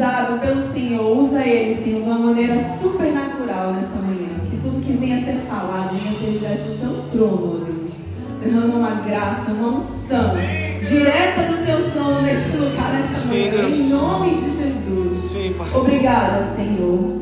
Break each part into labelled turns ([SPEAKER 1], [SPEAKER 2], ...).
[SPEAKER 1] usado pelo Senhor, usa ele, Senhor, de uma maneira supernatural nessa manhã. Que tudo que venha a ser falado venha ser direto do teu trono, ó Deus. Derrama uma graça, uma unção direta do teu trono neste lugar, nessa manhã. Em nome de Jesus. Obrigada, Senhor.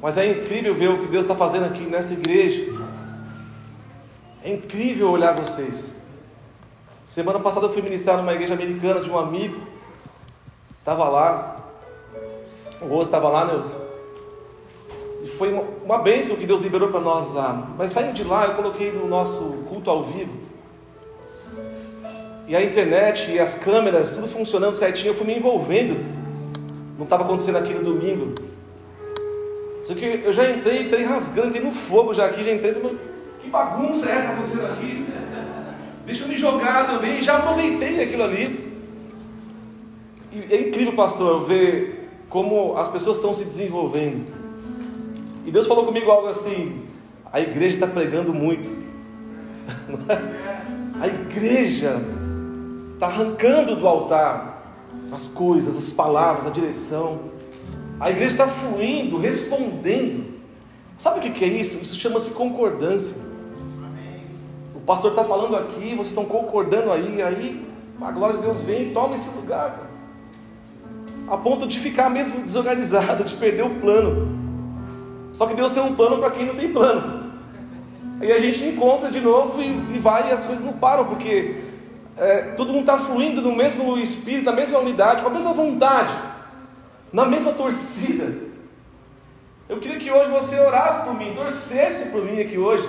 [SPEAKER 2] Mas é incrível ver o que Deus está fazendo aqui nesta igreja. É incrível olhar vocês. Semana passada eu fui ministrar numa igreja americana de um amigo. Estava lá. O Roso estava lá, Neuza. E foi uma, uma bênção que Deus liberou para nós lá. Mas saindo de lá, eu coloquei no nosso culto ao vivo. E a internet e as câmeras, tudo funcionando certinho, eu fui me envolvendo. Não estava acontecendo aqui no domingo. Só que eu já entrei, entrei rasgando, entrei no fogo já aqui, já entrei. Falei, que bagunça é essa acontecendo aqui? Deixa eu me jogar também. Já aproveitei aquilo ali. E é incrível, pastor, ver como as pessoas estão se desenvolvendo. E Deus falou comigo algo assim: a igreja está pregando muito. A igreja está arrancando do altar as coisas, as palavras, a direção. A igreja está fluindo, respondendo. Sabe o que é isso? Isso chama-se concordância. O pastor está falando aqui, vocês estão concordando aí, aí a glória de Deus vem e toma esse lugar, cara. a ponto de ficar mesmo desorganizado, de perder o plano. Só que Deus tem um plano para quem não tem plano. Aí a gente encontra de novo e, e vai e as coisas não param, porque é, todo mundo está fluindo no mesmo espírito, na mesma unidade, com a mesma vontade, na mesma torcida. Eu queria que hoje você orasse por mim, torcesse por mim aqui hoje.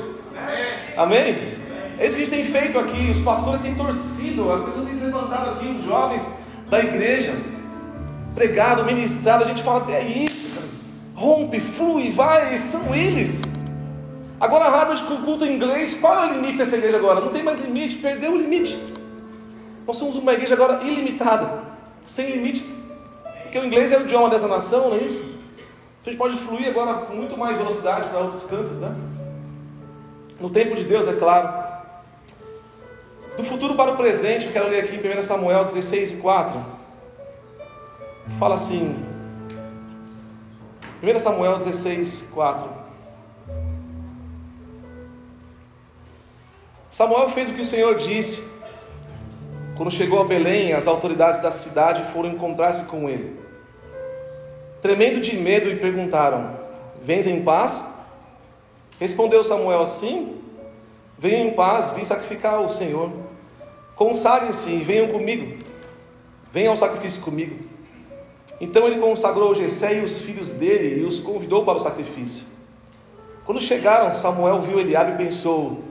[SPEAKER 2] Amém? É isso que a gente tem feito aqui. Os pastores têm torcido, as pessoas têm se levantado aqui, os jovens da igreja, pregado, ministrado. A gente fala, é isso, cara. rompe, flui, vai, são eles. Agora, Harvard com culto em inglês, qual é o limite dessa igreja agora? Não tem mais limite, perdeu o limite. Nós somos uma igreja agora ilimitada, sem limites, porque o inglês é o idioma dessa nação, não é isso? Então a gente pode fluir agora com muito mais velocidade para outros cantos, né? No tempo de Deus, é claro. Do futuro para o presente, eu quero ler aqui em 1 Samuel 16 e 4, que fala assim: 1 Samuel 16, 4. Samuel fez o que o Senhor disse. Quando chegou a Belém, as autoridades da cidade foram encontrar-se com ele. Tremendo de medo, e perguntaram: Vens em paz? Respondeu Samuel assim: Venham em paz, vim sacrificar ao Senhor. Consagrem-se e venham comigo. Venham ao sacrifício comigo. Então ele consagrou Jessé e os filhos dele e os convidou para o sacrifício. Quando chegaram, Samuel viu Eliabe e pensou: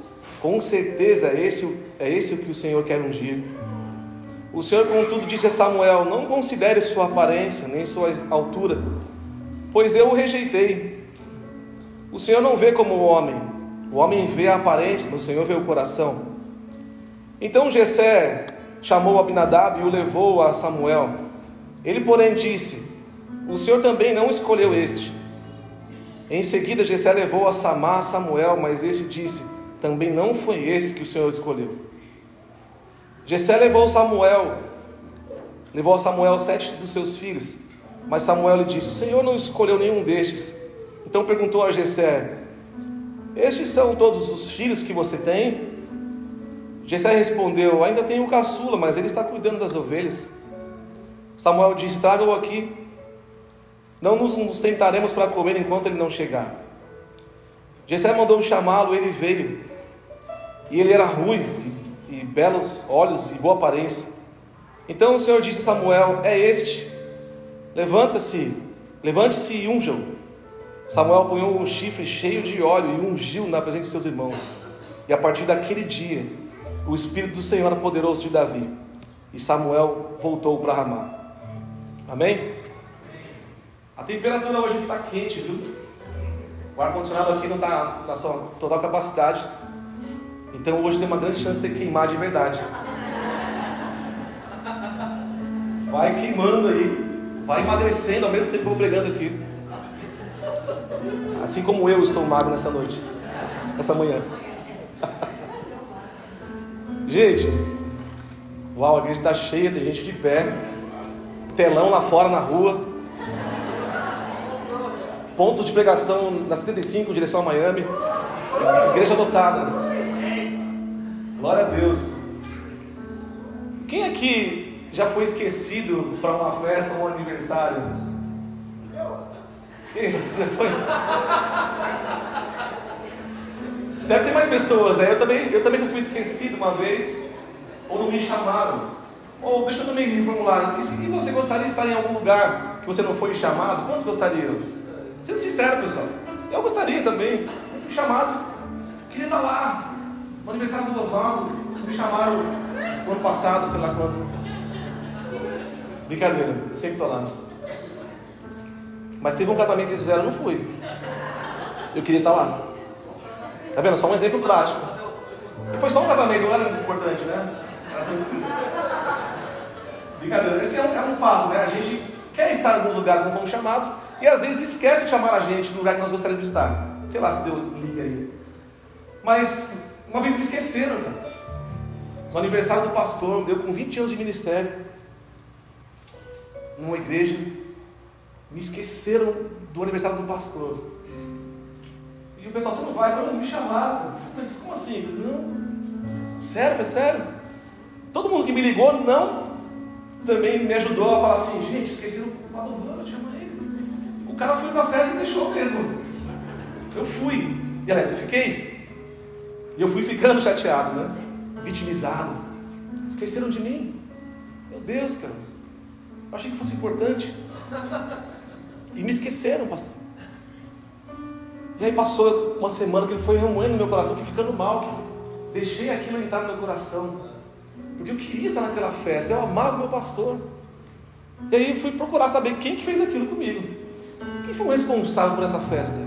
[SPEAKER 2] com certeza esse, é esse o que o Senhor quer ungir. O Senhor, contudo, disse a Samuel: Não considere sua aparência, nem sua altura, pois eu o rejeitei. O Senhor não vê como o homem, o homem vê a aparência, o Senhor vê o coração. Então Jessé chamou Abinadab e o levou a Samuel. Ele, porém, disse: O Senhor também não escolheu este. Em seguida, Jessé levou a Samar a Samuel, mas este disse: também não foi esse que o Senhor escolheu. Jessé levou Samuel, levou Samuel sete dos seus filhos, mas Samuel lhe disse: O Senhor não escolheu nenhum destes. Então perguntou a Jessé: Estes são todos os filhos que você tem? Jessé respondeu: Ainda tenho o caçula, mas ele está cuidando das ovelhas. Samuel disse: Traga-o aqui. Não nos, nos tentaremos para comer enquanto ele não chegar. Jessé mandou chamá-lo, ele veio. E ele era ruivo e, belos olhos e boa aparência. Então o Senhor disse a Samuel: É este. Levanta-se, levante-se e unja-o. Samuel apanhou um chifre cheio de óleo e ungiu na presença de seus irmãos. E a partir daquele dia, o Espírito do Senhor era poderoso de Davi. E Samuel voltou para Ramá. Amém? A temperatura hoje está quente, viu? O ar-condicionado aqui não está na sua total capacidade. Então hoje tem uma grande chance de você queimar de verdade. Vai queimando aí. Vai emagrecendo ao mesmo tempo que eu pregando aqui. Assim como eu estou magro nessa noite. Essa manhã. Gente, uau, a igreja está cheia, tem gente de pé. Telão lá fora na rua. Pontos de pregação na 75, em direção a Miami. Igreja lotada. Glória a Deus. Quem aqui já foi esquecido para uma festa ou um aniversário? Quem já foi? Deve ter mais pessoas, né? Eu também, eu também já fui esquecido uma vez, ou não me chamaram. Ou deixa eu também reformular. E você gostaria de estar em algum lugar que você não foi chamado? Quantos gostariam? Sendo sincero, pessoal. Eu gostaria também. Eu fui chamado. Queria estar lá. No aniversário do Oswaldo. Me chamaram no ano passado, sei lá quando. Brincadeira, eu sempre estou lá. Mas teve um casamento que vocês fizeram, eu não fui. Eu queria estar lá. Tá vendo? Só um exemplo prático. E foi só um casamento, não era importante, né? Brincadeira. Esse é um, é um fato, né? A gente quer estar em alguns lugares que não fomos chamados e às vezes esquece de chamar a gente no lugar que nós gostaríamos de estar. Sei lá se deu liga aí. Mas uma vez me esqueceram, cara. No aniversário do pastor, eu com 20 anos de ministério, numa igreja, me esqueceram do aniversário do pastor. E o pessoal, você não vai, não me chamaram. Mas como assim? Não. Sério, é sério. Todo mundo que me ligou, não. Também me ajudou a falar assim, gente, esqueceram o eu chamo ele. O cara foi pra festa e deixou mesmo. Eu fui. E aliás, eu fiquei. E eu fui ficando chateado, né? Vitimizado. Esqueceram de mim. Meu Deus, cara. Eu achei que fosse importante. E me esqueceram, pastor. E aí passou uma semana que ele foi remoendo no meu coração, fui ficando mal. Deixei aquilo entrar no meu coração. Porque eu queria estar naquela festa, eu amava o meu pastor. E aí fui procurar saber quem que fez aquilo comigo. Quem foi o responsável por essa festa?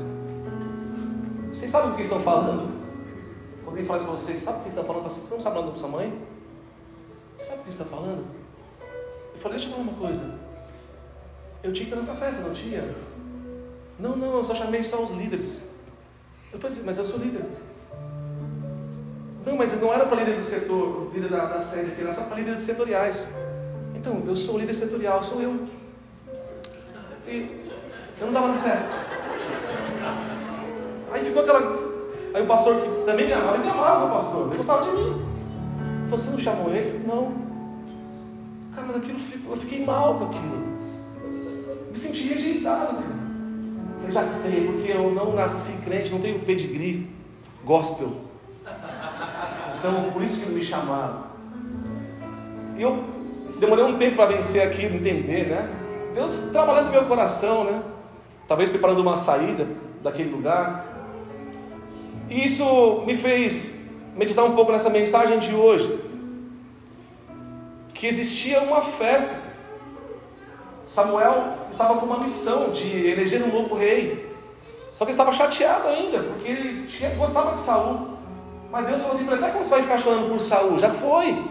[SPEAKER 2] Vocês sabem o que estão falando? Alguém fala para vocês, sabe o que estão falando? Você não sabe nome da sua mãe? Você sabe o que está falando? Eu falei, deixa eu falar uma coisa. Eu tinha que estar nessa festa, não tinha? Não, não, eu só chamei só os líderes. Eu falei assim, mas eu sou líder. Não, mas não era para líder do setor, líder da, da sede aqui, era só para líderes setoriais. Então, eu sou líder setorial, sou eu. E eu não estava na festa. Pastor que também me amava, ele me amava o pastor, ele gostava de mim. Você não chamou ele? Não. Cara, mas aquilo eu fiquei mal com aquilo. Me senti rejeitado, cara. Eu já sei, porque eu não nasci crente, não tenho pedigree gospel. Então, por isso que me chamaram. E eu demorei um tempo para vencer aquilo, entender, né? Deus trabalhando no meu coração, né? Talvez preparando uma saída daquele lugar. E isso me fez meditar um pouco nessa mensagem de hoje. Que existia uma festa Samuel estava com uma missão de eleger um novo rei. Só que ele estava chateado ainda, porque ele tinha, gostava de Saul. Mas Deus falou assim até como você vai ficar chorando por Saul? Já foi.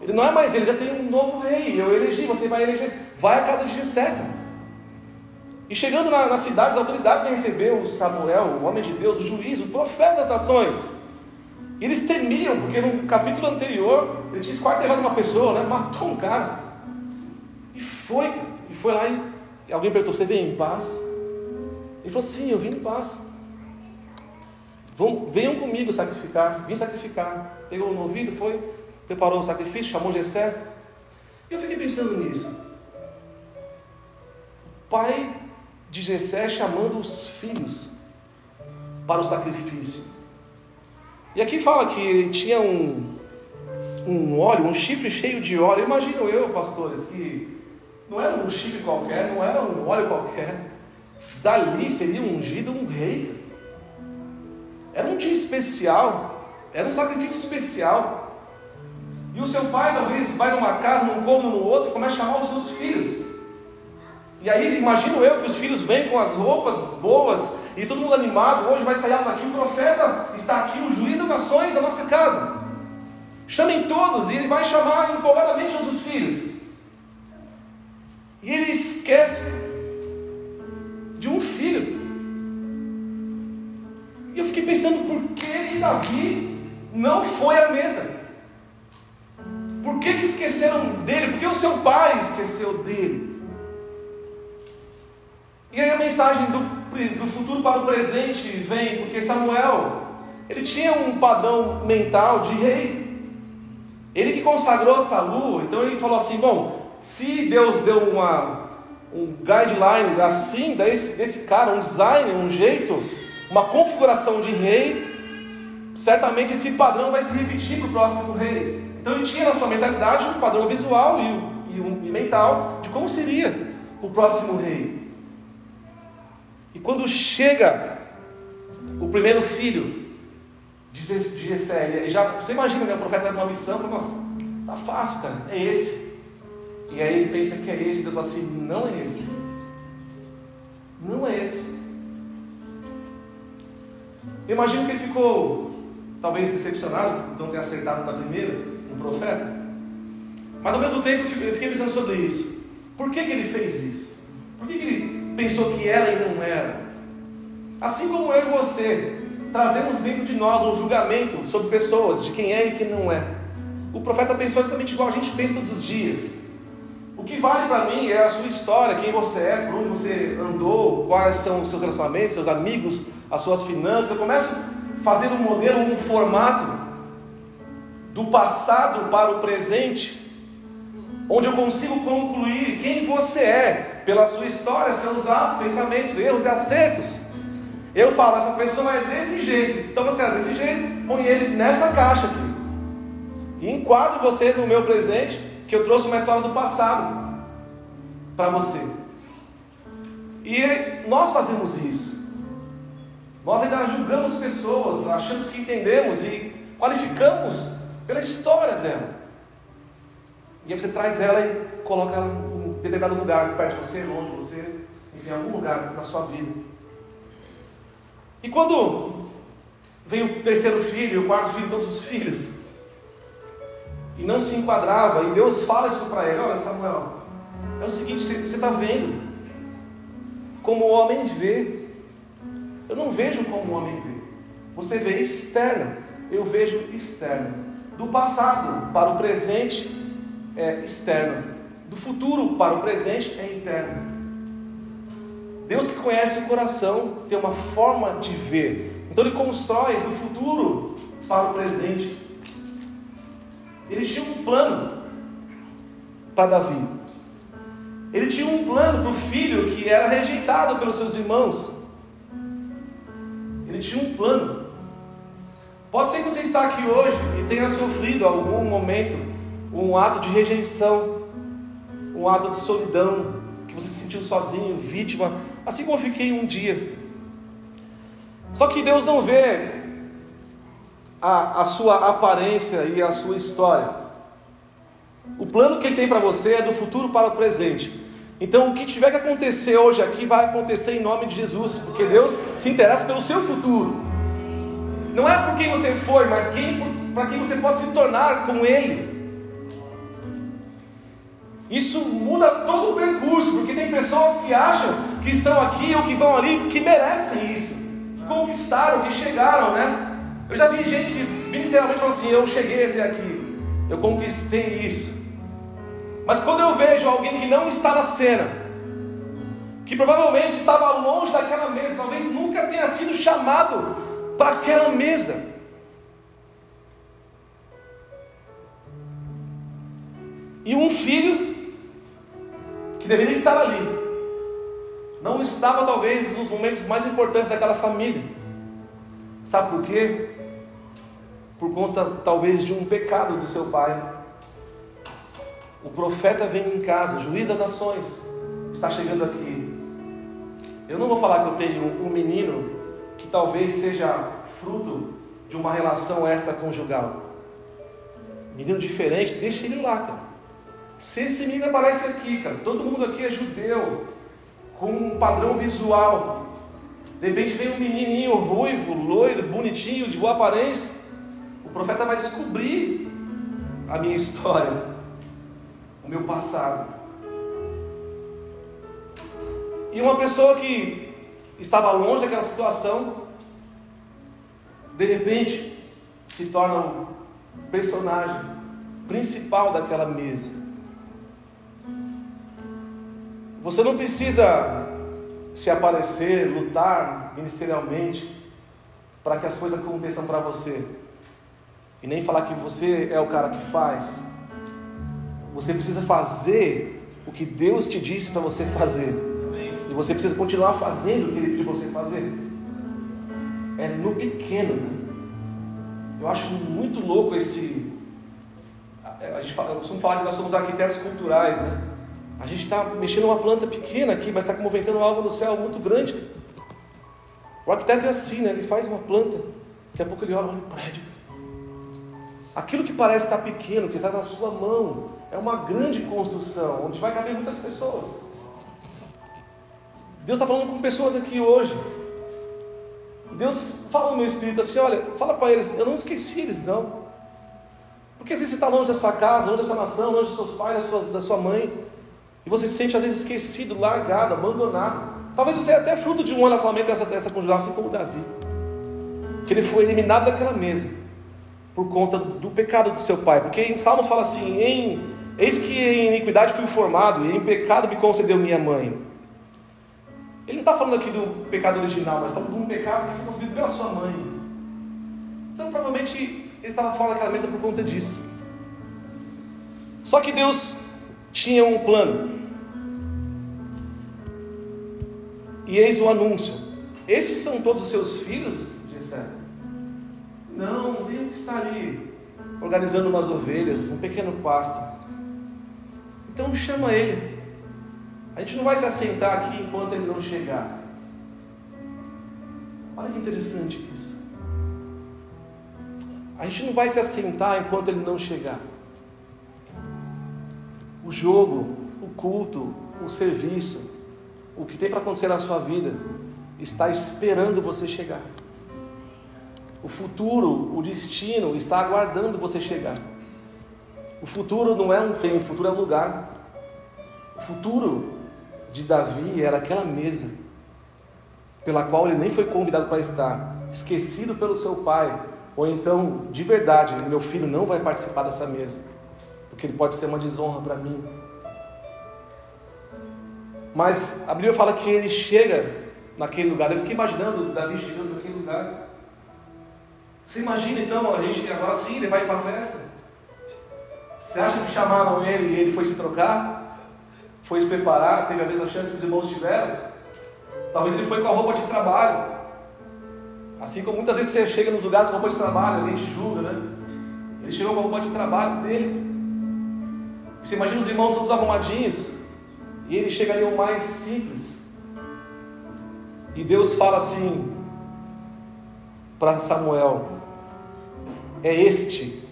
[SPEAKER 2] Ele não é mais ele, já tem um novo rei. Eu elegi, você vai eleger. Vai à casa de Jessé. E chegando na, na cidade, as autoridades vêm receber o Samuel, o homem de Deus, o juiz, o profeta das nações. E eles temiam, porque no capítulo anterior ele tinha esquartejado uma pessoa, né? matou um cara. E foi. E foi lá e alguém perguntou: Você vem em paz? Ele falou: Sim, eu vim em paz. Vão, venham comigo sacrificar. Vim sacrificar. Pegou o novilho, foi, preparou o sacrifício, chamou Jessé. E eu fiquei pensando nisso. Pai de Jessé chamando os filhos para o sacrifício. E aqui fala que tinha um, um óleo, um chifre cheio de óleo. Imagino eu, pastores, que não era um chifre qualquer, não era um óleo qualquer. Dali seria ungido um rei. Era um dia especial, era um sacrifício especial. E o seu pai talvez vai numa casa, num cômodo, no outro, começa a chamar os seus filhos. E aí imagino eu que os filhos vêm com as roupas boas e todo mundo animado. Hoje vai sair algo aqui, o profeta está aqui, o juiz das nações, a nossa casa. Chamem todos, e ele vai chamar empolgadamente todos os filhos. E ele esquece de um filho. E eu fiquei pensando por que, Davi não foi à mesa? Por que, que esqueceram dele? Por que o seu pai esqueceu dele? E aí a mensagem do, do futuro para o presente vem, porque Samuel, ele tinha um padrão mental de rei. Ele que consagrou Saul, então ele falou assim: bom, se Deus deu uma, um guideline assim, desse, desse cara, um design, um jeito, uma configuração de rei, certamente esse padrão vai se repetir para o próximo rei. Então ele tinha na sua mentalidade um padrão visual e, e, um, e mental de como seria o próximo rei. Quando chega o primeiro filho de Gessé, já, você imagina, né, o profeta vai numa missão, nossa, tá fácil, cara, é esse. E aí ele pensa que é esse, Deus fala assim, não é esse. Não é esse. Eu imagino que ele ficou, talvez, decepcionado por não ter acertado na primeira, no profeta. Mas ao mesmo tempo eu fiquei pensando sobre isso. Por que, que ele fez isso? Por que, que ele pensou que era e não era? Assim como eu e você trazemos dentro de nós um julgamento sobre pessoas, de quem é e quem não é. O profeta pensou exatamente igual a gente pensa todos os dias. O que vale para mim é a sua história, quem você é, por onde você andou, quais são os seus relacionamentos, seus amigos, as suas finanças. Eu começo fazer um modelo, um formato do passado para o presente, onde eu consigo concluir quem você é pela sua história, seus atos, pensamentos, erros e acertos. Eu falo, essa pessoa é desse jeito, então você é desse jeito, põe ele nessa caixa aqui. E enquadro você no meu presente, que eu trouxe uma história do passado para você. E nós fazemos isso. Nós ainda julgamos pessoas, achamos que entendemos e qualificamos pela história dela. E aí você traz ela e coloca ela determinado lugar, perto de você, longe de você, enfim, em algum lugar na sua vida. E quando vem o terceiro filho, o quarto filho, todos os filhos, e não se enquadrava, e Deus fala isso para ele: Olha, Samuel, é o seguinte, você está vendo como o homem vê. Eu não vejo como o homem vê. Você vê externo, eu vejo externo. Do passado para o presente é externo. Do futuro para o presente é interno. Deus que conhece o coração tem uma forma de ver. Então ele constrói do futuro para o presente. Ele tinha um plano para Davi. Ele tinha um plano para o filho que era rejeitado pelos seus irmãos. Ele tinha um plano. Pode ser que você está aqui hoje e tenha sofrido algum momento um ato de rejeição, um ato de solidão, que você se sentiu sozinho, vítima, assim como eu fiquei um dia. Só que Deus não vê a, a sua aparência e a sua história. O plano que Ele tem para você é do futuro para o presente. Então, o que tiver que acontecer hoje aqui vai acontecer em nome de Jesus, porque Deus se interessa pelo seu futuro. Não é por quem você foi, mas quem, para quem você pode se tornar com Ele. Isso muda todo o percurso, porque tem pessoas que acham que estão aqui ou que vão ali, que merecem isso, que conquistaram, que chegaram, né? Eu já vi gente ministerialmente falando assim: eu cheguei até aqui, eu conquistei isso. Mas quando eu vejo alguém que não está na cena, que provavelmente estava longe daquela mesa, talvez nunca tenha sido chamado para aquela mesa, e um filho deveria estar ali, não estava talvez nos momentos mais importantes daquela família. Sabe por quê? Por conta talvez de um pecado do seu pai. O profeta vem em casa, juiz das nações, está chegando aqui. Eu não vou falar que eu tenho um menino que talvez seja fruto de uma relação extraconjugal. Menino diferente, deixa ele lá, cara. Se esse menino aparece aqui, cara, todo mundo aqui é judeu, com um padrão visual. De repente vem um menininho ruivo, loiro, bonitinho, de boa aparência. O profeta vai descobrir a minha história, o meu passado. E uma pessoa que estava longe daquela situação, de repente se torna o personagem principal daquela mesa. Você não precisa se aparecer, lutar ministerialmente para que as coisas aconteçam para você. E nem falar que você é o cara que faz. Você precisa fazer o que Deus te disse para você fazer. E você precisa continuar fazendo o que Ele pediu para você fazer. É no pequeno. Né? Eu acho muito louco esse a gente fala, eu costumo falar que nós somos arquitetos culturais, né? A gente está mexendo uma planta pequena aqui, mas está movimentando algo no céu muito grande. O arquiteto é assim, né? Ele faz uma planta, daqui a pouco ele olha um prédio. Aquilo que parece estar pequeno, que está na sua mão, é uma grande construção, onde vai caber muitas pessoas. Deus está falando com pessoas aqui hoje. Deus fala no meu espírito assim: olha, fala para eles, eu não esqueci eles não. Porque se você está longe da sua casa, longe da sua nação, longe dos seus pais, da sua, da sua mãe, e você se sente às vezes esquecido, largado, abandonado. Talvez você é até fruto de um relacionamento dessa, dessa conjugal, assim como Davi. Que ele foi eliminado daquela mesa por conta do pecado do seu pai. Porque em Salmos fala assim: em, Eis que em iniquidade fui formado, e em pecado me concedeu minha mãe. Ele não está falando aqui do pecado original, mas está falando de um pecado que foi concebido pela sua mãe. Então, provavelmente, ele estava fora daquela mesa por conta disso. Só que Deus tinha um plano. E eis o anúncio: Esses são todos os seus filhos? Jessé. Não, tem um que está ali organizando umas ovelhas, um pequeno pasto. Então chama ele. A gente não vai se assentar aqui enquanto ele não chegar. Olha que interessante isso. A gente não vai se assentar enquanto ele não chegar. O jogo, o culto, o serviço, o que tem para acontecer na sua vida, está esperando você chegar. O futuro, o destino está aguardando você chegar. O futuro não é um tempo, o futuro é um lugar. O futuro de Davi era aquela mesa pela qual ele nem foi convidado para estar, esquecido pelo seu pai, ou então, de verdade, meu filho não vai participar dessa mesa, porque ele pode ser uma desonra para mim. Mas a Bíblia fala que ele chega naquele lugar. Eu fiquei imaginando Davi chegando naquele lugar. Você imagina então a gente agora sim ele vai para a festa? Você acha que chamaram ele e ele foi se trocar? foi se preparar, teve a mesma chance que os irmãos tiveram. Talvez ele foi com a roupa de trabalho. Assim como muitas vezes você chega nos lugares com roupa de trabalho, alguém te julga, né? Ele chegou com a roupa de trabalho dele. Você imagina os irmãos todos arrumadinhos. E ele chega ali o mais simples. E Deus fala assim para Samuel: É este,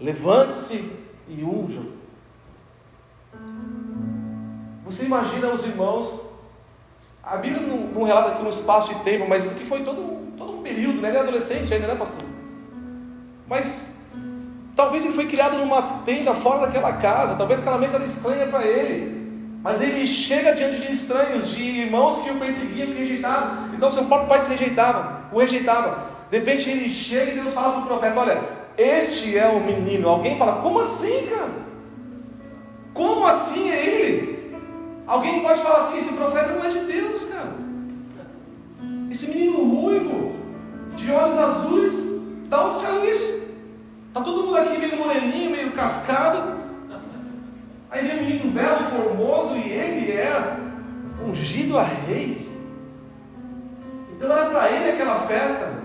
[SPEAKER 2] levante-se e unja. Você imagina os irmãos. A Bíblia não, não relata aqui um espaço de tempo, mas isso aqui foi todo, todo um período, né? Ele é adolescente ainda, né, pastor? Mas talvez ele foi criado numa tenda fora daquela casa, talvez aquela mesa era estranha para ele. Mas ele chega diante de estranhos, de irmãos que o perseguiam, que rejeitavam. Então seu próprio pai se rejeitava, o rejeitava. De repente ele chega e Deus fala para o profeta: Olha, este é o menino. Alguém fala: Como assim, cara? Como assim é ele? Alguém pode falar assim: esse profeta não é de Deus, cara. Esse menino ruivo, de olhos azuis, da onde saiu isso? Tá todo mundo aqui meio moreninho, meio cascado. Aí vem um menino belo, formoso, e ele é ungido a rei. Então era para ele aquela festa.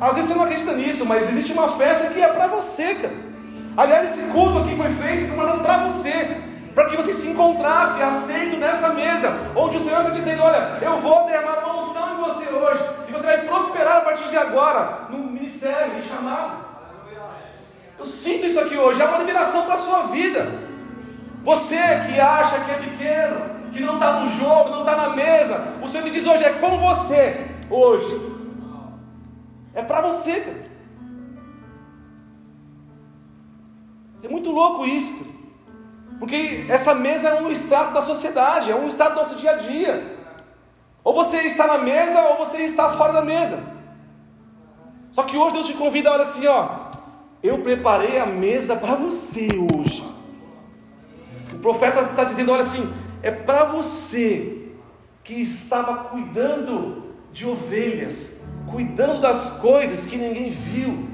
[SPEAKER 2] Às vezes você não acredita nisso, mas existe uma festa que é para você, cara. Aliás, esse culto aqui foi feito, foi mandado para você para que você se encontrasse aceito nessa mesa, onde o Senhor está dizendo: Olha, eu vou derramar e você vai prosperar a partir de agora, no ministério, em chamado. Eu sinto isso aqui hoje, é uma liberação para a sua vida. Você que acha que é pequeno, que não está no jogo, não está na mesa, o Senhor me diz hoje: é com você, hoje. É para você, cara. É muito louco isso. Porque essa mesa é um estado da sociedade, é um estado do nosso dia a dia. Ou você está na mesa ou você está fora da mesa. Só que hoje Deus te convida, olha assim, ó. Eu preparei a mesa para você hoje. O profeta está dizendo, olha assim, é para você que estava cuidando de ovelhas, cuidando das coisas que ninguém viu.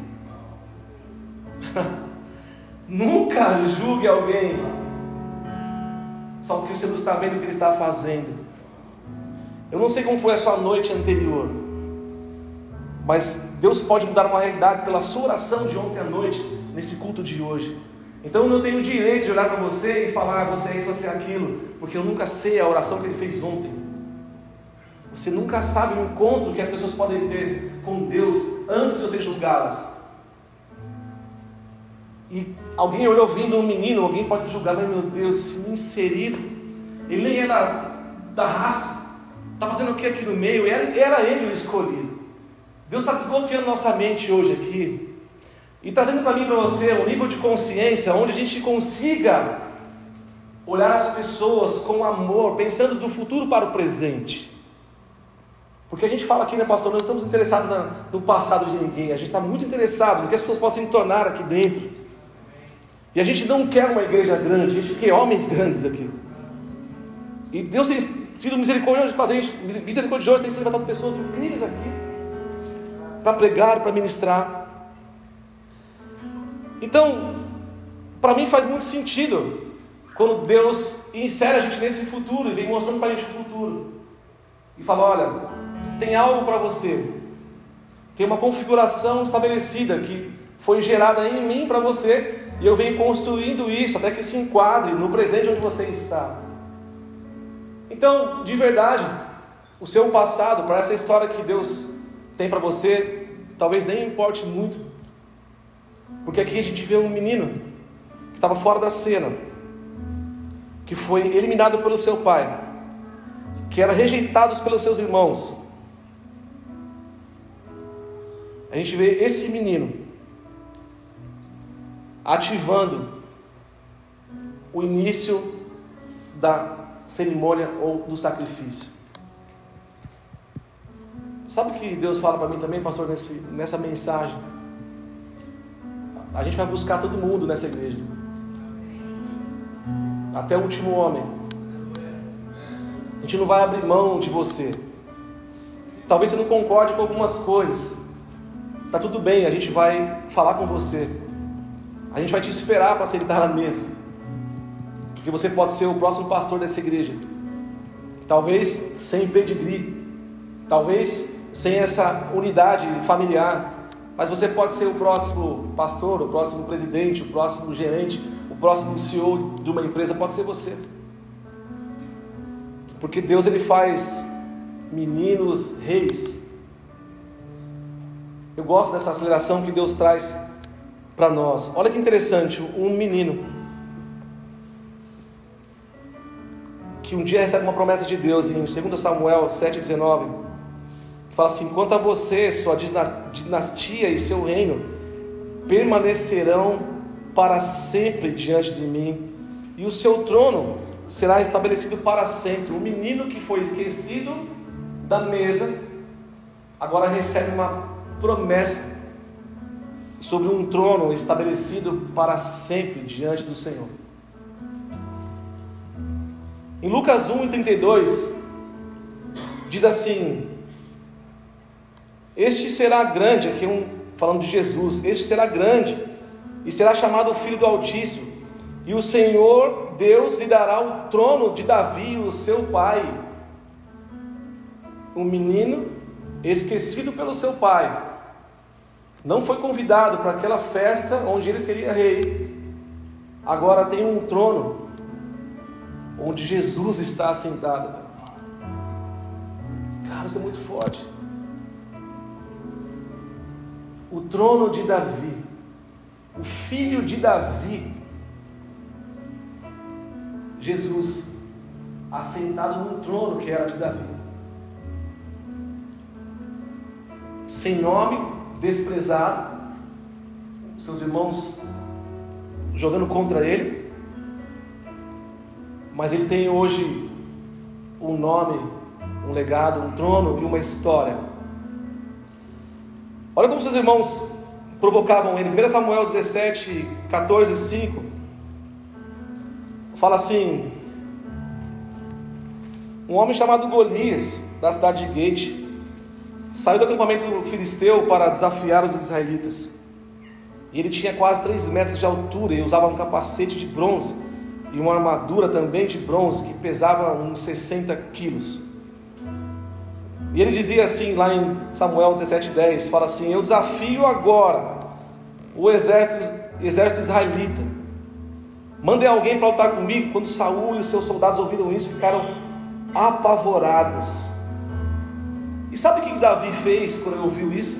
[SPEAKER 2] Nunca julgue alguém só porque você não está vendo o que ele está fazendo. Eu não sei como foi a sua noite anterior, mas Deus pode mudar uma realidade pela sua oração de ontem à noite, nesse culto de hoje. Então eu não tenho o direito de olhar para você e falar, você é isso, você é aquilo, porque eu nunca sei a oração que ele fez ontem. Você nunca sabe o encontro que as pessoas podem ter com Deus antes de você julgá-las. E alguém olhou vindo um menino, alguém pode julgar, mas meu Deus, inserido, ele nem era da raça, está fazendo o que aqui no meio? Era, era ele o escolhido. Deus está desbloqueando nossa mente hoje aqui e trazendo para mim para você um nível de consciência onde a gente consiga olhar as pessoas com amor, pensando do futuro para o presente. Porque a gente fala aqui, né, pastor, nós estamos interessados no passado de ninguém, a gente está muito interessado no que as pessoas possam se tornar aqui dentro. E a gente não quer uma igreja grande, a gente quer homens grandes aqui. E Deus tem sido misericordioso com a gente, misericordioso, tem se levantado pessoas incríveis aqui para pregar, para ministrar. Então, para mim faz muito sentido quando Deus insere a gente nesse futuro e vem mostrando para a gente o futuro. E fala: olha, tem algo para você, tem uma configuração estabelecida que foi gerada em mim para você, e eu venho construindo isso até que se enquadre no presente onde você está. Então, de verdade, o seu passado, para essa história que Deus tem para você, talvez nem importe muito. Porque aqui a gente vê um menino que estava fora da cena, que foi eliminado pelo seu pai, que era rejeitado pelos seus irmãos. A gente vê esse menino ativando o início da cerimônia ou do sacrifício. Sabe o que Deus fala para mim também, pastor, nesse, nessa mensagem? A gente vai buscar todo mundo nessa igreja. Até o último homem. A gente não vai abrir mão de você. Talvez você não concorde com algumas coisas. Tá tudo bem, a gente vai falar com você. A gente vai te esperar para sentar na mesa. Porque você pode ser o próximo pastor dessa igreja. Talvez sem pedigree. Talvez sem essa unidade familiar. Mas você pode ser o próximo pastor, o próximo presidente, o próximo gerente, o próximo CEO de uma empresa, pode ser você. Porque Deus ele faz meninos reis. Eu gosto dessa aceleração que Deus traz para nós. Olha que interessante, um menino que um dia recebe uma promessa de Deus em 2 Samuel 7,19 Fala assim: quanto a você, sua dinastia e seu reino permanecerão para sempre diante de mim, e o seu trono será estabelecido para sempre. O menino que foi esquecido da mesa, agora recebe uma promessa sobre um trono estabelecido para sempre diante do Senhor. Em Lucas 1,32, diz assim: este será grande, aqui um falando de Jesus, este será grande e será chamado Filho do Altíssimo. E o Senhor Deus lhe dará o trono de Davi, o seu pai. Um menino esquecido pelo seu pai, não foi convidado para aquela festa onde ele seria rei. Agora tem um trono onde Jesus está assentado. Cara, isso é muito forte. O trono de Davi, o filho de Davi, Jesus, assentado num trono que era de Davi, sem nome, desprezado, seus irmãos jogando contra ele, mas ele tem hoje um nome, um legado, um trono e uma história Olha como seus irmãos provocavam ele. 1 Samuel 17, 14, 5. Fala assim: Um homem chamado Golias, da cidade de Gate, saiu do acampamento filisteu para desafiar os israelitas. E ele tinha quase 3 metros de altura e usava um capacete de bronze e uma armadura também de bronze que pesava uns 60 quilos. E ele dizia assim, lá em Samuel 17,10: fala assim: Eu desafio agora o exército exército israelita. Mandem alguém para lutar comigo. Quando Saul e os seus soldados ouviram isso, ficaram apavorados. E sabe o que Davi fez quando ele ouviu isso?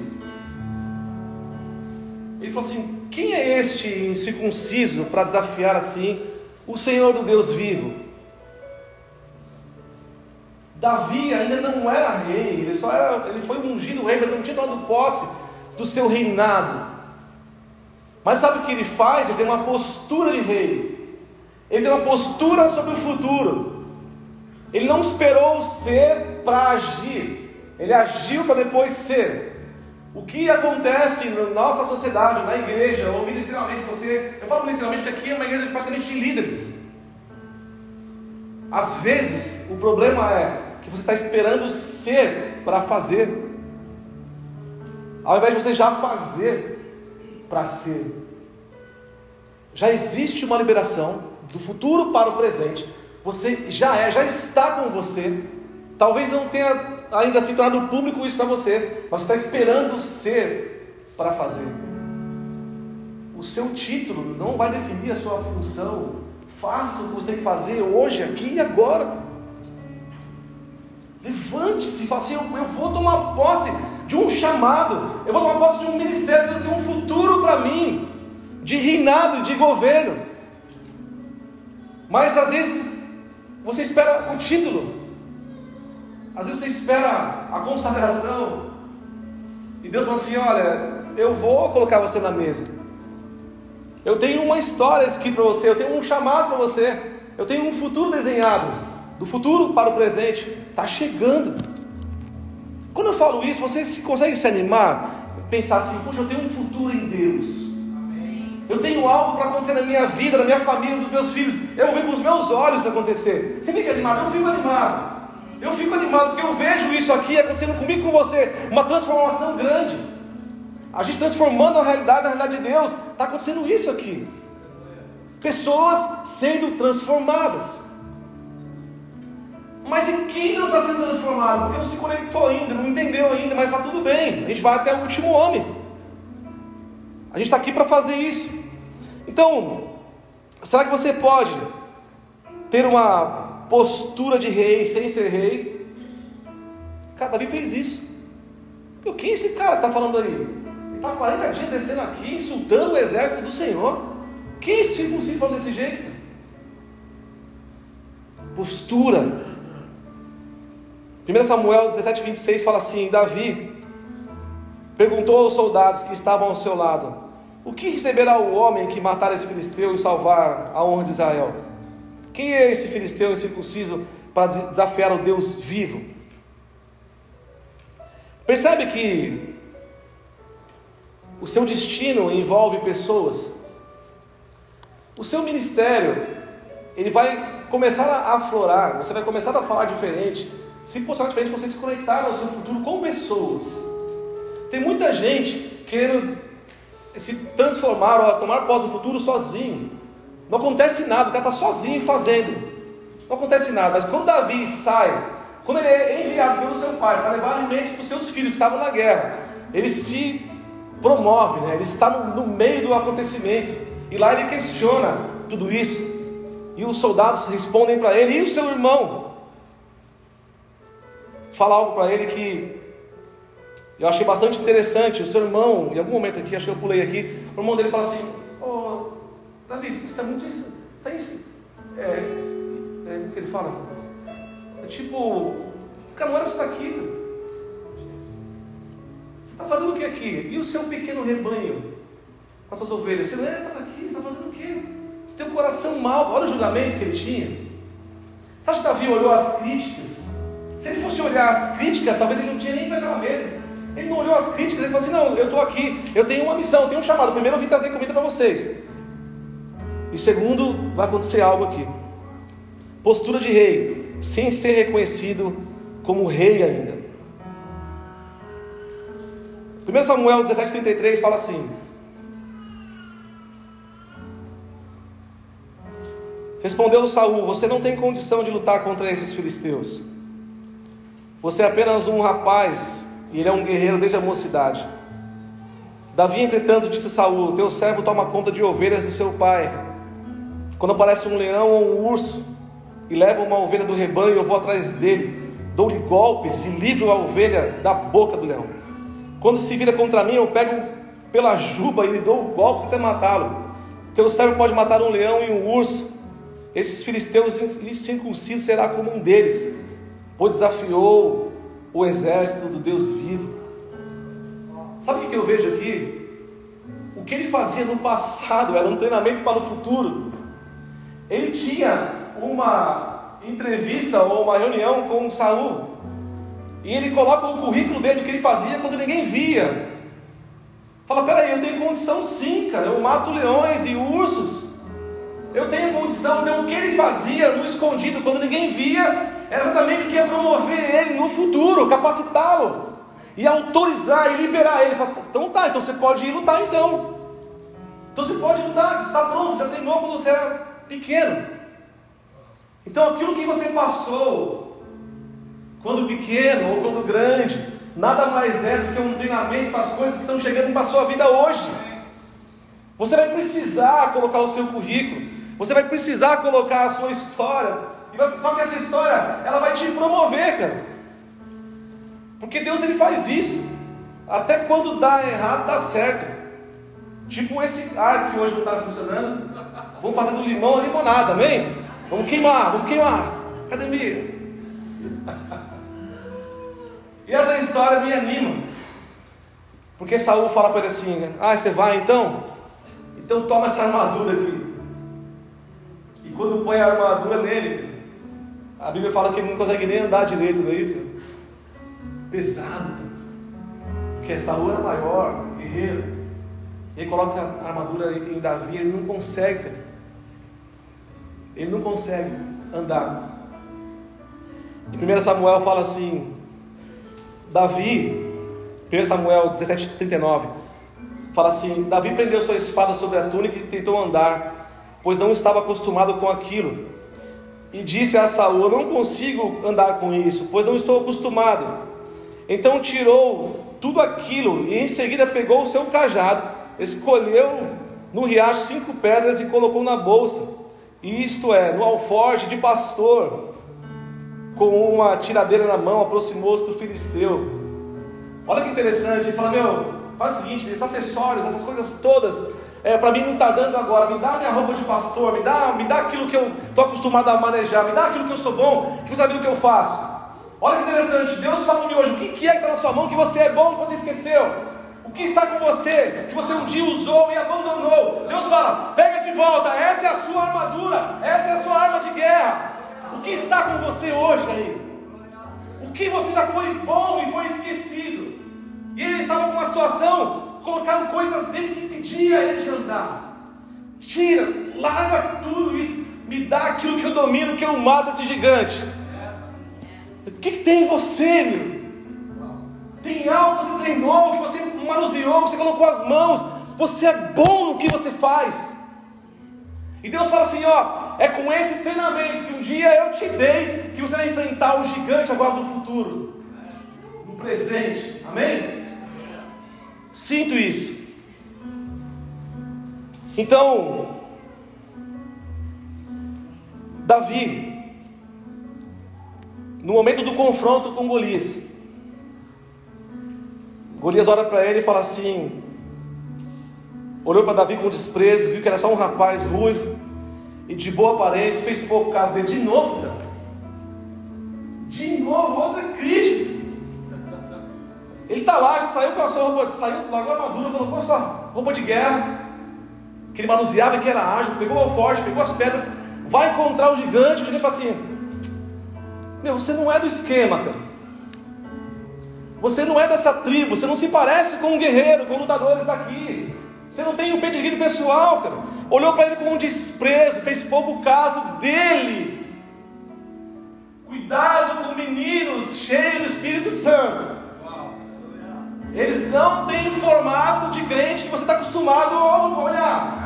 [SPEAKER 2] Ele falou assim: Quem é este incircunciso para desafiar assim o Senhor do Deus vivo? Davi ainda não era rei, ele só era, ele foi ungido rei, mas não tinha tomado posse do seu reinado. Mas sabe o que ele faz? Ele tem uma postura de rei. Ele tem uma postura sobre o futuro. Ele não esperou ser para agir. Ele agiu para depois ser. O que acontece na nossa sociedade, na igreja, ou medicinalmente você, eu falo medicinalmente porque aqui é uma igreja praticamente de líderes. Às vezes, o problema é que você está esperando ser para fazer, ao invés de você já fazer para ser. Já existe uma liberação do futuro para o presente. Você já é, já está com você. Talvez não tenha ainda se tornado público isso para você, mas você está esperando ser para fazer. O seu título não vai definir a sua função. Faça o que você tem que fazer hoje, aqui e agora. Levante-se e assim: eu, eu, vou tomar posse de um chamado, eu vou tomar posse de um ministério, Deus tem um futuro para mim, de reinado, de governo. Mas às vezes você espera o título, às vezes você espera a consagração, e Deus fala assim: olha, eu vou colocar você na mesa. Eu tenho uma história escrita para você, eu tenho um chamado para você, eu tenho um futuro desenhado do futuro para o presente, está chegando. Quando eu falo isso, você se consegue se animar, pensar assim, puxa, eu tenho um futuro em Deus. Eu tenho algo para acontecer na minha vida, na minha família, nos meus filhos. Eu vou ver com os meus olhos acontecer. Você fica animado? Eu fico animado. Eu fico animado porque eu vejo isso aqui acontecendo comigo com você. Uma transformação grande. A gente transformando a realidade na realidade de Deus. Está acontecendo isso aqui. Pessoas sendo transformadas. Mas em quem não está sendo transformado? Porque não se conectou ainda, não entendeu ainda, mas está tudo bem. A gente vai até o último homem. A gente está aqui para fazer isso. Então, será que você pode ter uma postura de rei sem ser rei? Cara, Davi fez isso. Meu, quem é esse cara está falando aí? Está 40 dias descendo aqui, insultando o exército do Senhor. Quem é circunciso falando desse jeito? Postura 1 Samuel 17, 26 fala assim: Davi perguntou aos soldados que estavam ao seu lado: O que receberá o homem que matar esse filisteu e salvar a honra de Israel? Quem é esse filisteu incircunciso para desafiar o Deus vivo? Percebe que o seu destino envolve pessoas. O seu ministério, ele vai começar a aflorar, você vai começar a falar diferente se posicionar diferente, você se conectar ao seu futuro com pessoas. Tem muita gente querendo se transformar ou tomar posse do futuro sozinho. Não acontece nada, o cara está sozinho fazendo. Não acontece nada, mas quando Davi sai, quando ele é enviado pelo seu pai para levar alimentos para os seus filhos que estavam na guerra, ele se promove, né? ele está no, no meio do acontecimento, e lá ele questiona tudo isso, e os soldados respondem para ele, e o seu irmão? falar algo para ele que eu achei bastante interessante. O seu irmão, em algum momento aqui, acho que eu pulei aqui, o irmão dele fala assim: Davi, você está muito. Você está em. É, é, o que ele fala? É tipo, cara, não era estar aqui. Você está fazendo o que aqui? E o seu pequeno rebanho com as suas ovelhas? Você não é para aqui, você está fazendo o quê? Você tem um coração mau. Olha o julgamento que ele tinha. Você acha que Davi olhou as críticas? Se ele fosse olhar as críticas, talvez ele não tinha nem para aquela mesa. Ele não olhou as críticas, ele falou assim: Não, eu estou aqui, eu tenho uma missão, eu tenho um chamado. Primeiro, eu vim trazer comida para vocês. E segundo, vai acontecer algo aqui. Postura de rei, sem ser reconhecido como rei ainda. 1 Samuel 17,33 fala assim: Respondeu Saul: Você não tem condição de lutar contra esses filisteus você é apenas um rapaz e ele é um guerreiro desde a mocidade. Davi, entretanto, disse a Saul: Teu servo toma conta de ovelhas do seu pai. Quando aparece um leão ou um urso e leva uma ovelha do rebanho, eu vou atrás dele, dou-lhe golpes e livro a ovelha da boca do leão. Quando se vira contra mim, eu pego pela juba e lhe dou golpes até matá-lo. Teu servo pode matar um leão e um urso. Esses filisteus incircuncisos será como um deles, pois desafiou o exército do Deus vivo. Sabe o que eu vejo aqui? O que ele fazia no passado era um treinamento para o futuro. Ele tinha uma entrevista ou uma reunião com Saul. E ele coloca o currículo dele do que ele fazia quando ninguém via. Fala, peraí, eu tenho condição sim, cara. Eu mato leões e ursos. Eu tenho condição. Então o que ele fazia no escondido, quando ninguém via, era exatamente o que ia promover ele no futuro, capacitá-lo. E autorizar e liberar ele. Fala, então tá, então você pode ir lutar então. Então você pode lutar, você está pronto, você já treinou quando você era pequeno. Então aquilo que você passou, quando pequeno ou quando grande, nada mais é do que um treinamento para as coisas que estão chegando para a sua vida hoje. Você vai precisar colocar o seu currículo, você vai precisar colocar a sua história, só que essa história ela vai te promover, cara. Porque Deus ele faz isso. Até quando dá errado, dá certo. Tipo esse ar que hoje não está funcionando. Vamos fazer do limão a limonada, amém? Vamos queimar, vamos queimar. Academia. E essa história me anima. Porque Saul fala para ele assim: né? Ah, você vai então? Então toma essa armadura aqui. E quando põe a armadura nele, a Bíblia fala que ele não consegue nem andar direito, não é isso? Pesado. Porque Saul era maior, guerreiro. E ele coloca a armadura em Davi, ele não consegue. Ele não consegue andar. Em 1 Samuel fala assim: Davi, 1 Samuel 17, 39, fala assim: Davi prendeu sua espada sobre a túnica e tentou andar, pois não estava acostumado com aquilo. E disse a Saul: Eu não consigo andar com isso, pois não estou acostumado. Então tirou tudo aquilo e em seguida pegou o seu cajado, escolheu no riacho cinco pedras e colocou na bolsa, isto é, no alforje de pastor com uma tiradeira na mão, aproximou-se do filisteu. Olha que interessante, ele fala: Meu, faz o seguinte, esses acessórios, essas coisas todas, é, para mim não está dando agora. Me dá minha roupa de pastor, me dá, me dá aquilo que eu estou acostumado a manejar, me dá aquilo que eu sou bom, que você sabe o que eu faço. Olha que interessante, Deus fala hoje: o que é que está na sua mão que você é bom, que você esqueceu? Que está com você, que você um dia usou e abandonou? Deus fala: pega de volta, essa é a sua armadura, essa é a sua arma de guerra. O que está com você hoje aí? O que você já foi bom e foi esquecido? E ele estava com uma situação, colocaram coisas dele que impedia ele de andar. Tira, larga tudo isso, me dá aquilo que eu domino, que eu mato esse gigante. O que, que tem em você, meu? Tem algo que você treinou, que você manuseou, você colocou as mãos. Você é bom no que você faz. E Deus fala assim: ó, é com esse treinamento que um dia eu te dei que você vai enfrentar o gigante agora no futuro, no presente. Amém? Sinto isso. Então, Davi, no momento do confronto com Golias, Golias olha para ele e fala assim: olhou para Davi com desprezo, viu que era só um rapaz ruivo e de boa aparência, fez pouco caso dele de novo, cara. De novo, outra crítica. Ele está lá, já saiu com a sua roupa, saiu, largou a armadura, colocou a sua roupa de guerra, que ele manuseava, que era ágil, pegou o forte, pegou as pedras, vai encontrar o gigante, o gigante fala assim: Meu, você não é do esquema, cara. Você não é dessa tribo, você não se parece com um guerreiro, com lutadores daqui. Você não tem o pedigree pessoal, cara. Olhou para ele com um desprezo, fez pouco caso dele. Cuidado com meninos cheios do Espírito Santo. Eles não têm o formato de crente que você está acostumado a olhar.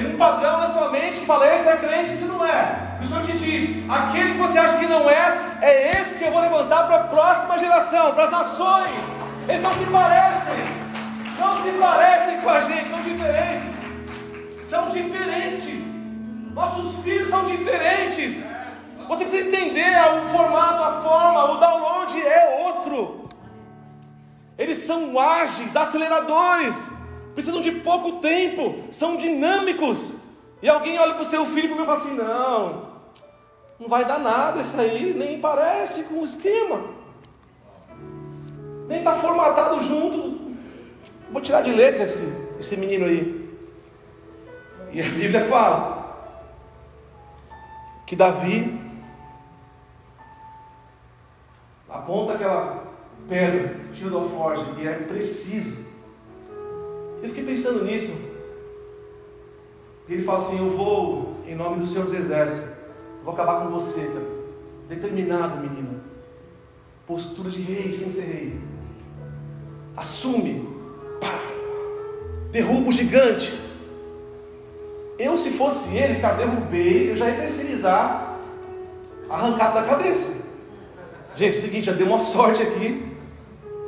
[SPEAKER 2] Tem um padrão na sua mente que fala: esse é crente, esse não é. E o Senhor te diz: aquele que você acha que não é, é esse que eu vou levantar para a próxima geração, para as nações. Eles não se parecem. não se parecem com a gente, são diferentes. São diferentes. Nossos filhos são diferentes. Você precisa entender o formato, a forma, o download é outro. Eles são ágeis, aceleradores, precisam de pouco tempo, são dinâmicos. E alguém olha para o seu filho e fala assim: não, não vai dar nada isso aí, nem parece com o esquema, nem está formatado junto. Vou tirar de letra esse, esse menino aí. E a Bíblia fala que Davi aponta aquela pedra, tira do alforje, e é preciso. Eu fiquei pensando nisso. Ele fala assim: Eu vou, em nome do Senhor dos Exércitos, vou acabar com você, cara. determinado menino. Postura de rei sem ser rei. Assume, pá, derruba o gigante. Eu, se fosse ele, cara, derrubei, eu já ia terceirizar arrancado da cabeça. Gente, é o seguinte, já deu uma sorte aqui.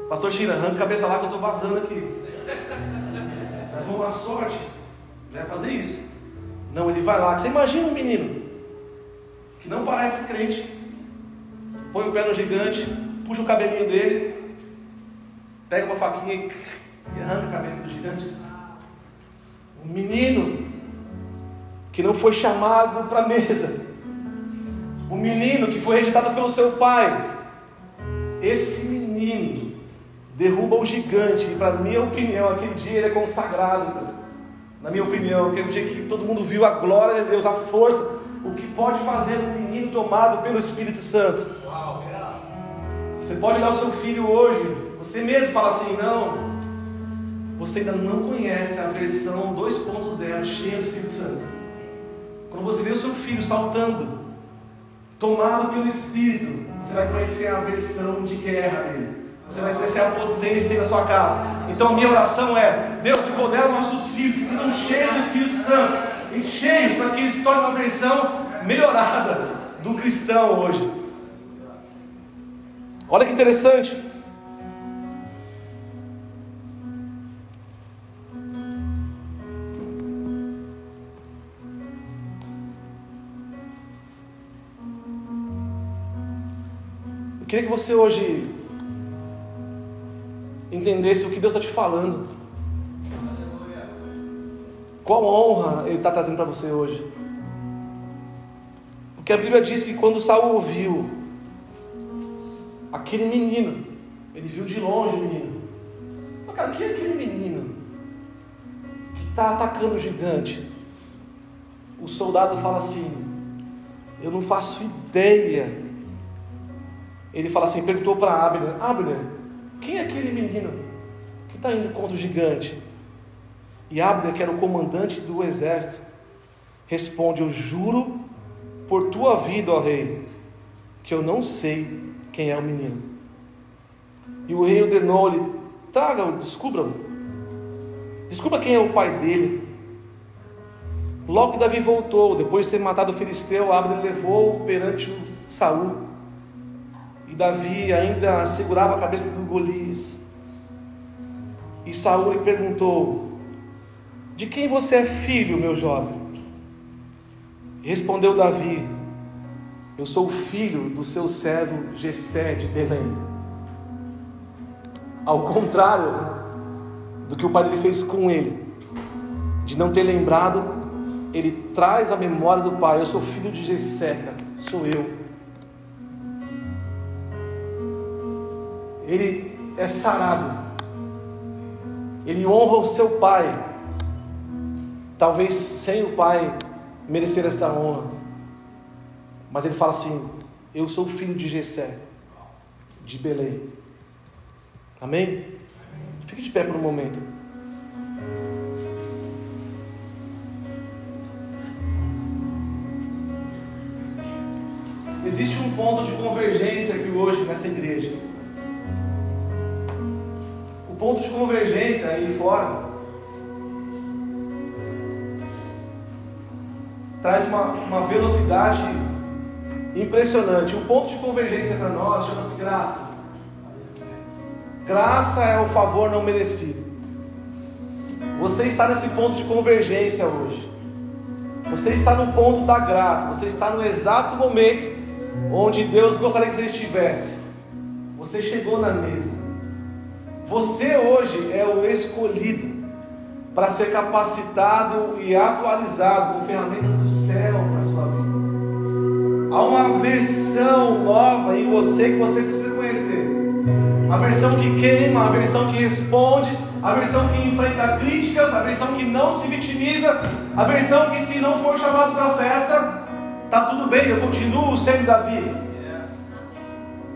[SPEAKER 2] Pastor China, arranca a cabeça lá que eu estou vazando aqui. Uma sorte. Vai fazer isso. Não, ele vai lá. Você imagina um menino que não parece crente, põe o pé no gigante, puxa o cabelinho dele, pega uma faquinha e arranca a cabeça do gigante. Um menino que não foi chamado para a mesa. Um menino que foi rejeitado pelo seu pai. Esse menino derruba o gigante. E, para minha opinião, aquele dia ele é consagrado. Na minha opinião, que o dia que todo mundo viu a glória de Deus, a força, o que pode fazer um menino tomado pelo Espírito Santo. Você pode olhar o seu filho hoje, você mesmo fala assim: não, você ainda não conhece a versão 2.0 cheia do Espírito Santo. Quando você vê o seu filho saltando, tomado pelo Espírito, você vai conhecer a versão de guerra dele. Você vai conhecer a potência dele na sua casa. Então a minha oração é: Deus, empodera nossos filhos que sejam cheios do Espírito Santo, e cheios para que eles se tornem uma versão melhorada do cristão hoje. Olha que interessante. queria que você hoje entendesse o que Deus está te falando. Qual honra Ele está trazendo para você hoje? Porque a Bíblia diz que quando Saul ouviu aquele menino, ele viu de longe o menino. Mas, cara, quem é aquele menino que está atacando o gigante? O soldado fala assim: Eu não faço ideia ele fala assim, perguntou para Abner, Abner, quem é aquele menino que está indo contra o gigante? E Abner, que era o comandante do exército, responde, eu juro por tua vida, ó rei, que eu não sei quem é o menino. E o rei ordenou-lhe, traga-o, descubra-o. Descubra quem é o pai dele. Logo que Davi voltou, depois de ter matado o filisteu, Abner levou perante Saul. E Davi ainda segurava a cabeça do Golias. E Saul lhe perguntou: De quem você é filho, meu jovem? Respondeu Davi: Eu sou filho do seu servo Jessé de Belém. Ao contrário do que o pai fez com ele, de não ter lembrado, ele traz a memória do pai. Eu sou filho de Jessé, sou eu. Ele é sarado, ele honra o seu pai, talvez sem o pai merecer esta honra, mas ele fala assim: Eu sou filho de Jessé, de Belém. Amém? Fique de pé por um momento. Existe um ponto de convergência aqui hoje nessa igreja ponto de convergência aí fora. Traz uma, uma velocidade impressionante. O ponto de convergência para nós chama-se graça. Graça é o favor não merecido. Você está nesse ponto de convergência hoje. Você está no ponto da graça. Você está no exato momento onde Deus gostaria que você estivesse. Você chegou na mesa. Você hoje é o escolhido para ser capacitado e atualizado com ferramentas do céu para a sua vida. Há uma versão nova em você que você precisa conhecer. A versão que queima, a versão que responde, a versão que enfrenta críticas, a versão que não se vitimiza, a versão que se não for chamado para a festa, tá tudo bem, eu continuo sendo Davi.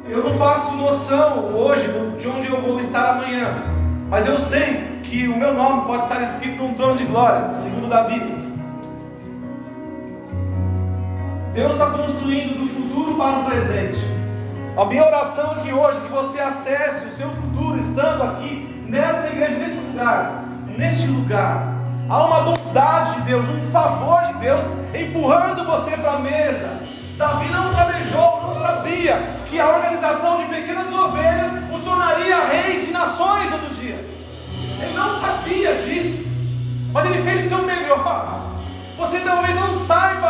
[SPEAKER 2] Eu não faço noção hoje de onde eu vou estar amanhã, mas eu sei que o meu nome pode estar escrito num trono de glória, segundo Davi. Deus está construindo do futuro para o presente. A minha oração é que hoje que você acesse o seu futuro estando aqui nesta igreja, nesse lugar, neste lugar. Há uma bondade de Deus, um favor de Deus empurrando você para a mesa. Davi não planejou, não sabia que a organização de pequenas ovelhas o tornaria rei de nações outro dia. Ele não sabia disso, mas ele fez o seu melhor. Você talvez não saiba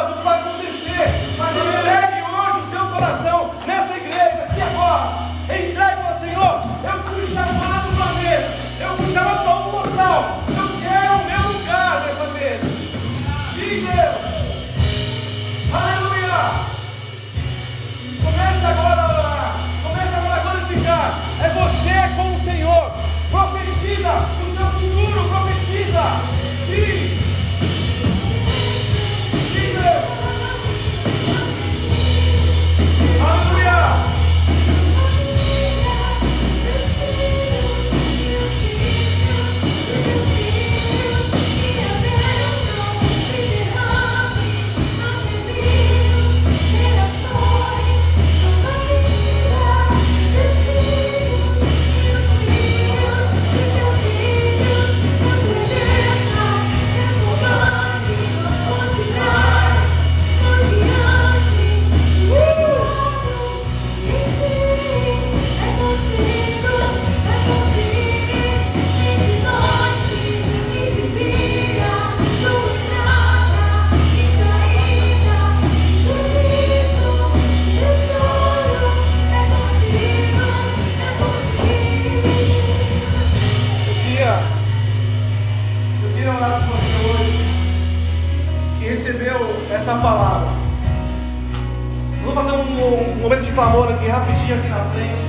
[SPEAKER 2] clamor aqui, rapidinho aqui na frente.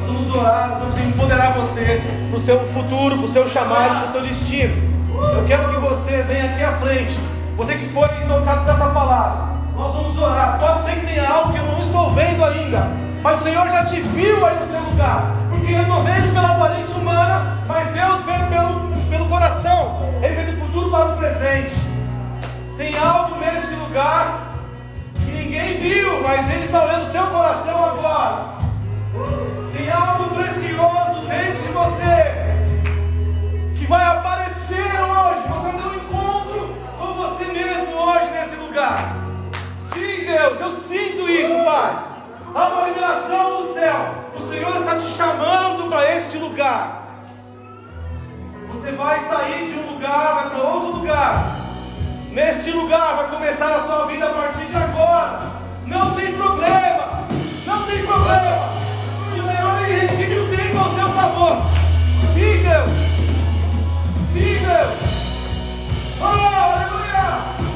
[SPEAKER 2] Nós vamos orar, nós vamos empoderar você para o seu futuro, para o seu chamado, para o seu destino. Eu quero que você venha aqui à frente. Você que foi tocado dessa palavra. Nós vamos orar. Pode ser que tenha algo que eu não estou vendo ainda. Mas o Senhor já te viu aí no seu lugar. Porque eu não vejo pela aparência humana, mas Deus vê pelo, pelo coração. Ele vê do futuro para o presente. Viu, mas Ele está olhando o seu coração agora. Tem algo precioso dentro de você que vai aparecer hoje. Você vai ter um encontro com você mesmo hoje nesse lugar. Sim, Deus, eu sinto isso, Pai. Há uma liberação do céu. O Senhor está te chamando para este lugar. Você vai sair de um lugar, vai para outro lugar. Neste lugar vai começar a sua vida a partir de agora. Não tem problema. Não tem problema. O Senhor ele retire o tempo ao seu favor. Sim, Deus. Sim, Deus. Oh. Aleluia.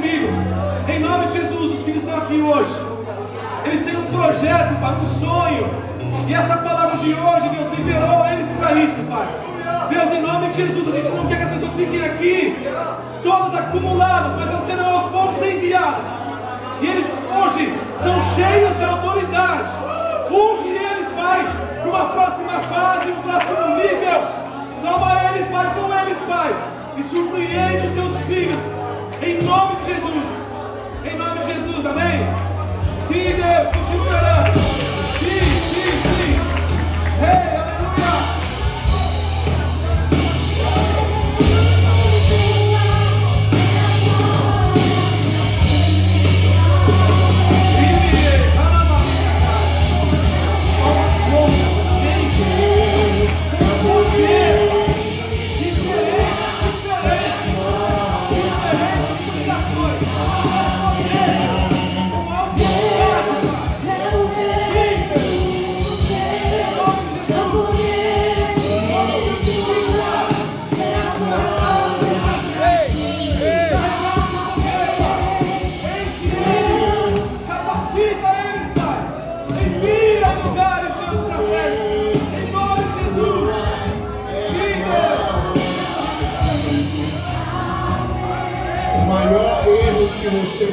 [SPEAKER 2] Comigo. Em nome de Jesus, os filhos estão aqui hoje. Eles têm um projeto, Pai, um sonho. E essa palavra de hoje, Deus liberou eles para isso, Pai. Deus, em nome de Jesus, a gente não quer que as pessoas fiquem aqui, todas acumuladas, mas elas serão aos poucos enviadas. E eles hoje são cheios de autoridade. Unge eles, Pai, para uma próxima fase, um próximo nível. Toma eles, Pai, com eles, Pai. E surpreende os teus filhos. Em nome de Jesus. Em nome de Jesus, amém? Sim, Deus, continue orando. Sim, sim, sim. Ei, aleluia.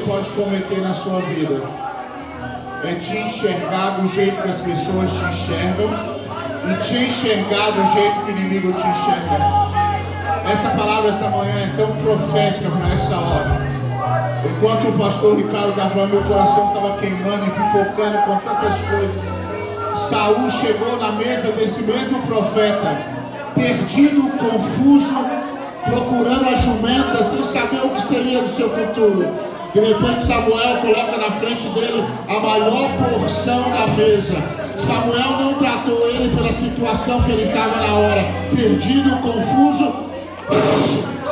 [SPEAKER 3] Pode cometer na sua vida é te enxergar do jeito que as pessoas te enxergam e te enxergar do jeito que o inimigo te enxerga. Essa palavra essa manhã é tão profética para essa hora. Enquanto o pastor Ricardo estava falando, meu coração estava queimando e pipocando com tantas coisas. Saul chegou na mesa desse mesmo profeta, perdido, confuso, procurando a jumenta, sem saber o que seria do seu futuro. Repente Samuel coloca na frente dele a maior porção da mesa. Samuel não tratou ele pela situação que ele estava na hora, perdido, confuso,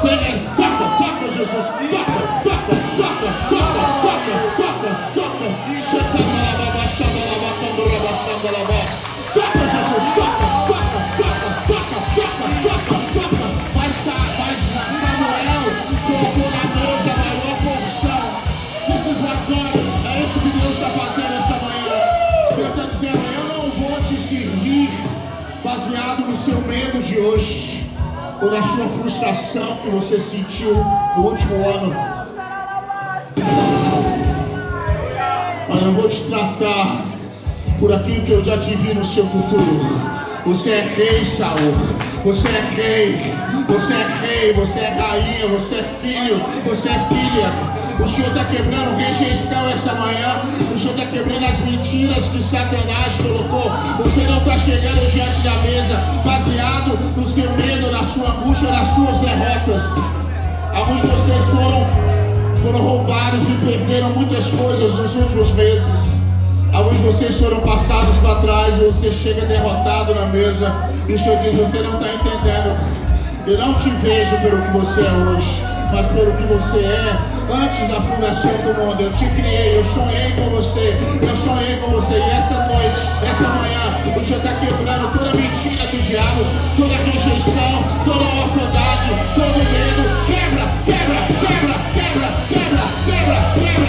[SPEAKER 3] sem toca, toca Jesus, toca, toca, toca, toca, ou na sua frustração que você sentiu no último ano. Mas eu vou te tratar por aquilo que eu já te vi no seu futuro. Você é rei, Saul. Você é rei. Você é rei. Você é rainha. Você é filho. Você é filha. O Senhor está quebrando rejeição essa manhã. O Senhor está quebrando as mentiras que Satanás colocou. Você não está chegando diante da mesa baseado no seu medo, na sua angústia, nas suas derrotas. Alguns de vocês foram, foram roubados e perderam muitas coisas nos últimos meses. Alguns de vocês foram passados para trás e você chega derrotado na mesa. O Senhor diz: Você não está entendendo. Eu não te vejo pelo que você é hoje, mas pelo que você é antes da fundação do mundo. Eu te criei, eu sonhei com você, eu sonhei com você. E essa noite, essa manhã, o Senhor está quebrando toda mentira do diabo, toda rejeição, toda orfandade, todo medo. Quebra, quebra, quebra, quebra, quebra, quebra, quebra.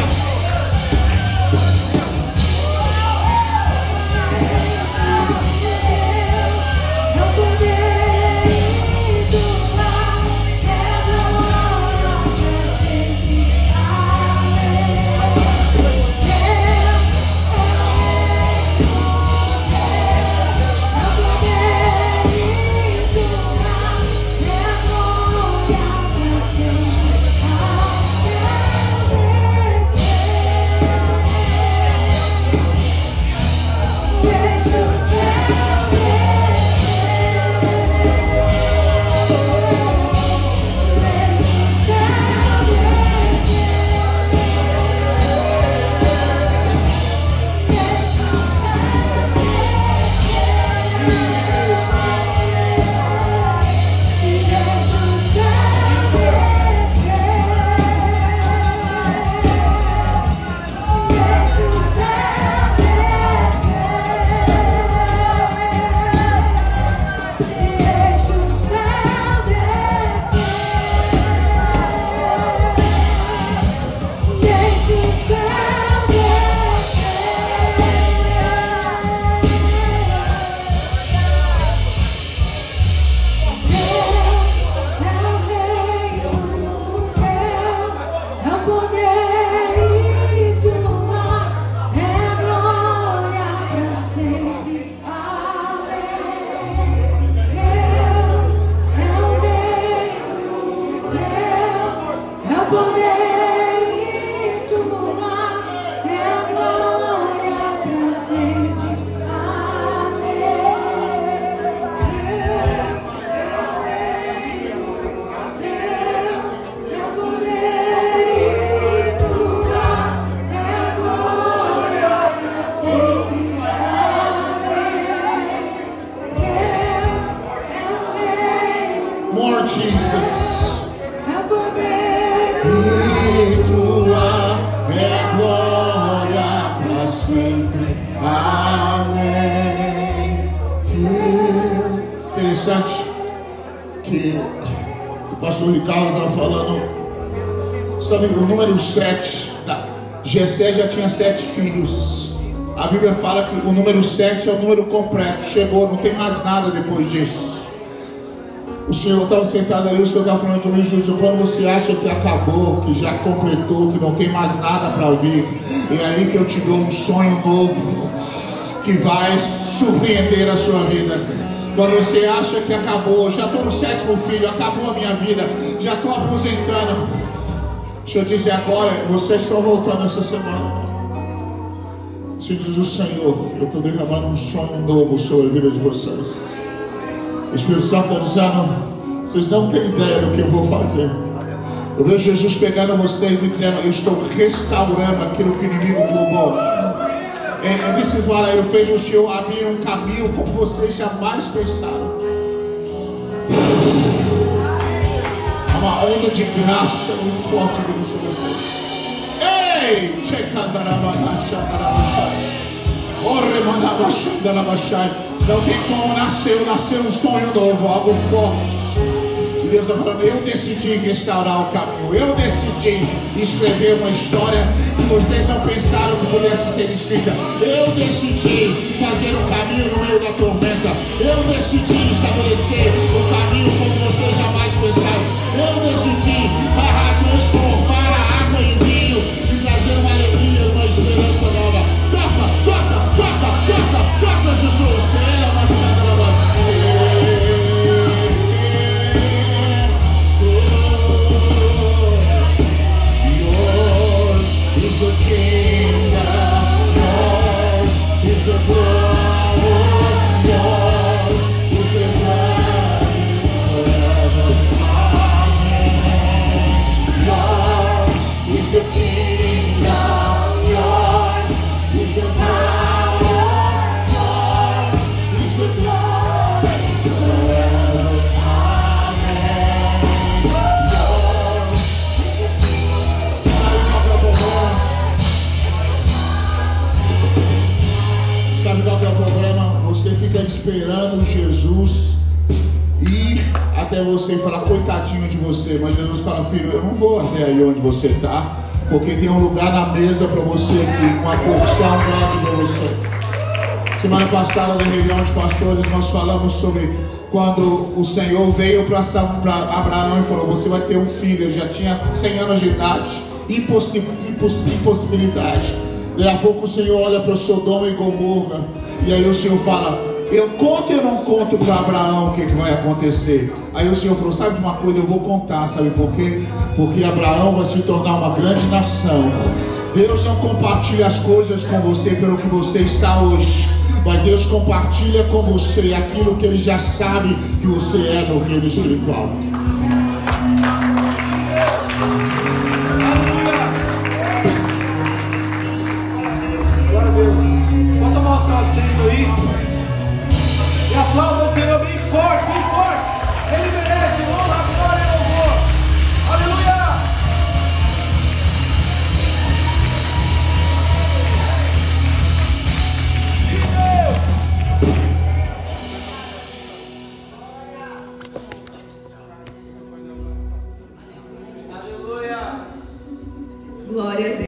[SPEAKER 3] Interessante que o pastor Ricardo estava falando. Sabe, o número 7, tá? Gessé já tinha sete filhos. A Bíblia fala que o número 7 é o número completo. Chegou, não tem mais nada depois disso. O Senhor estava sentado ali, o Senhor estava falando comigo, Jesus, quando você acha que acabou, que já completou, que não tem mais nada para vir, é aí que eu te dou um sonho novo, que vai surpreender a sua vida. Quando você acha que acabou, já estou no sétimo filho, acabou a minha vida, já estou aposentando. O Senhor disse agora, vocês estão voltando essa semana. Se diz o Senhor, eu estou derramando um sonho novo sobre a vida de vocês. O Espírito Santo está dizendo, vocês não têm ideia do que eu vou fazer. Eu vejo Jesus pegando vocês e dizendo, eu estou restaurando aquilo que o inimigo roubou. É, disse, olha, eu fiz o Senhor abrir um caminho como vocês jamais pensaram. Há uma onda de graça muito forte vindo sobre vocês. Ei! Não tem como nascer, nasceu um sonho novo, algo forte. E Deus está falando, eu decidi restaurar o caminho, eu decidi escrever uma história que vocês não pensaram que pudesse ser escrita. Eu decidi fazer um caminho no meio da tormenta. Eu decidi estabelecer um caminho como vocês jamais pensaram. Eu decidi ah, transformar is a king that is a blood. Porque tem um lugar na mesa para você aqui, uma porção grande para você. Semana passada, na reunião de pastores, nós falamos sobre quando o Senhor veio para Abraão e falou: Você vai ter um filho. Ele já tinha 100 anos de idade, impossi imposs impossibilidade. Daqui a pouco o Senhor olha para Sodoma e Gomorra, e aí o Senhor fala: Eu conto ou não conto para Abraão o que, que vai acontecer? Aí o Senhor falou: Sabe de uma coisa? Eu vou contar, sabe por quê? Porque Abraão vai se tornar uma grande nação. Deus não compartilha as coisas com você pelo que você está hoje. Mas Deus compartilha com você aquilo que Ele já sabe que você é no reino espiritual.